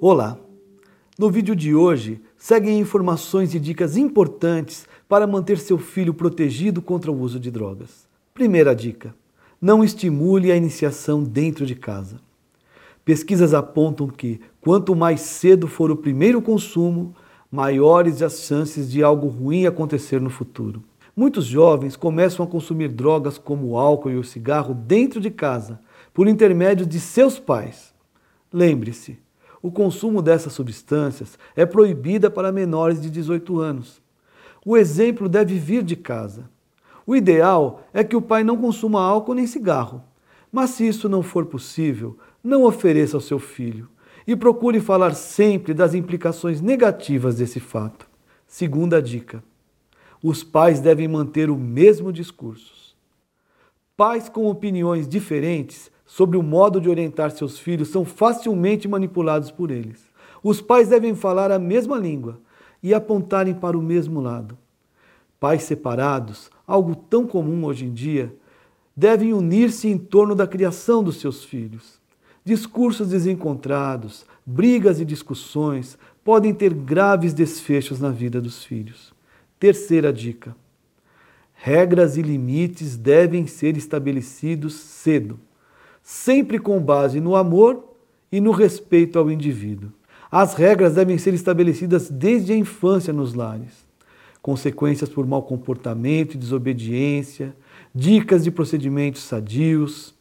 Olá! No vídeo de hoje, seguem informações e dicas importantes para manter seu filho protegido contra o uso de drogas. Primeira dica: não estimule a iniciação dentro de casa. Pesquisas apontam que, quanto mais cedo for o primeiro consumo, maiores as chances de algo ruim acontecer no futuro. Muitos jovens começam a consumir drogas como o álcool e o cigarro dentro de casa, por intermédio de seus pais. Lembre-se, o consumo dessas substâncias é proibida para menores de 18 anos. O exemplo deve vir de casa. O ideal é que o pai não consuma álcool nem cigarro. Mas se isso não for possível, não ofereça ao seu filho e procure falar sempre das implicações negativas desse fato. Segunda dica: os pais devem manter o mesmo discurso. Pais com opiniões diferentes sobre o modo de orientar seus filhos são facilmente manipulados por eles. Os pais devem falar a mesma língua e apontarem para o mesmo lado. Pais separados, algo tão comum hoje em dia, devem unir-se em torno da criação dos seus filhos. Discursos desencontrados, brigas e discussões podem ter graves desfechos na vida dos filhos. Terceira dica: regras e limites devem ser estabelecidos cedo, sempre com base no amor e no respeito ao indivíduo. As regras devem ser estabelecidas desde a infância nos lares. Consequências por mau comportamento e desobediência, dicas de procedimentos sadios,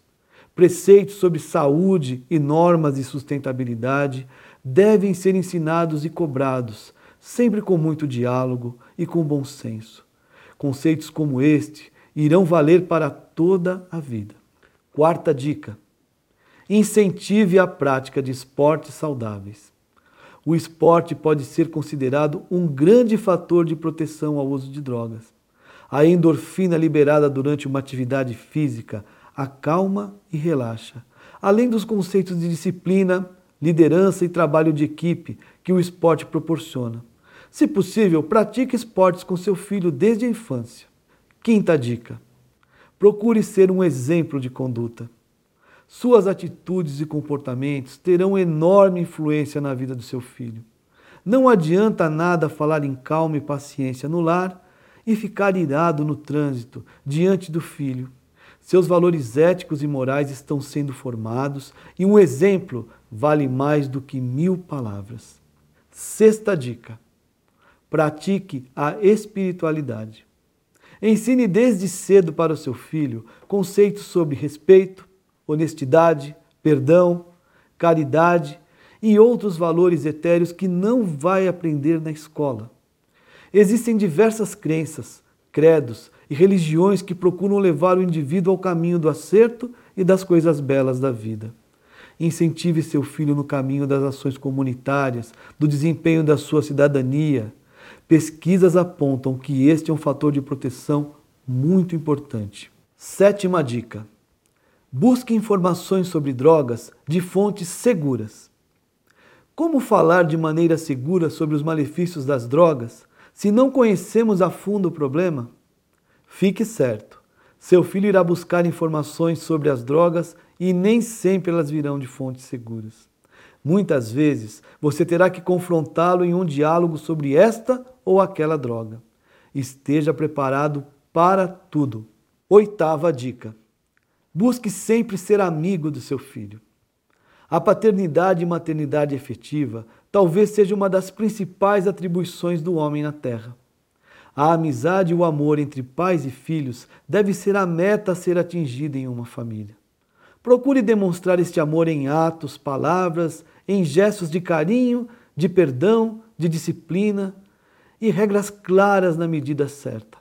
Preceitos sobre saúde e normas de sustentabilidade devem ser ensinados e cobrados, sempre com muito diálogo e com bom senso. Conceitos como este irão valer para toda a vida. Quarta dica: incentive a prática de esportes saudáveis. O esporte pode ser considerado um grande fator de proteção ao uso de drogas. A endorfina liberada durante uma atividade física acalma e relaxa, além dos conceitos de disciplina, liderança e trabalho de equipe que o esporte proporciona. Se possível, pratique esportes com seu filho desde a infância. Quinta dica: procure ser um exemplo de conduta. Suas atitudes e comportamentos terão enorme influência na vida do seu filho. Não adianta nada falar em calma e paciência no lar e ficar irado no trânsito diante do filho seus valores éticos e morais estão sendo formados e um exemplo vale mais do que mil palavras. Sexta dica: pratique a espiritualidade. Ensine desde cedo para o seu filho conceitos sobre respeito, honestidade, perdão, caridade e outros valores etéreos que não vai aprender na escola. Existem diversas crenças, credos e religiões que procuram levar o indivíduo ao caminho do acerto e das coisas belas da vida. Incentive seu filho no caminho das ações comunitárias, do desempenho da sua cidadania. Pesquisas apontam que este é um fator de proteção muito importante. Sétima dica: busque informações sobre drogas de fontes seguras. Como falar de maneira segura sobre os malefícios das drogas se não conhecemos a fundo o problema? Fique certo, seu filho irá buscar informações sobre as drogas e nem sempre elas virão de fontes seguras. Muitas vezes você terá que confrontá-lo em um diálogo sobre esta ou aquela droga. Esteja preparado para tudo. Oitava dica: busque sempre ser amigo do seu filho. A paternidade e maternidade efetiva talvez seja uma das principais atribuições do homem na Terra. A amizade e o amor entre pais e filhos deve ser a meta a ser atingida em uma família. Procure demonstrar este amor em atos, palavras, em gestos de carinho, de perdão, de disciplina e regras claras na medida certa.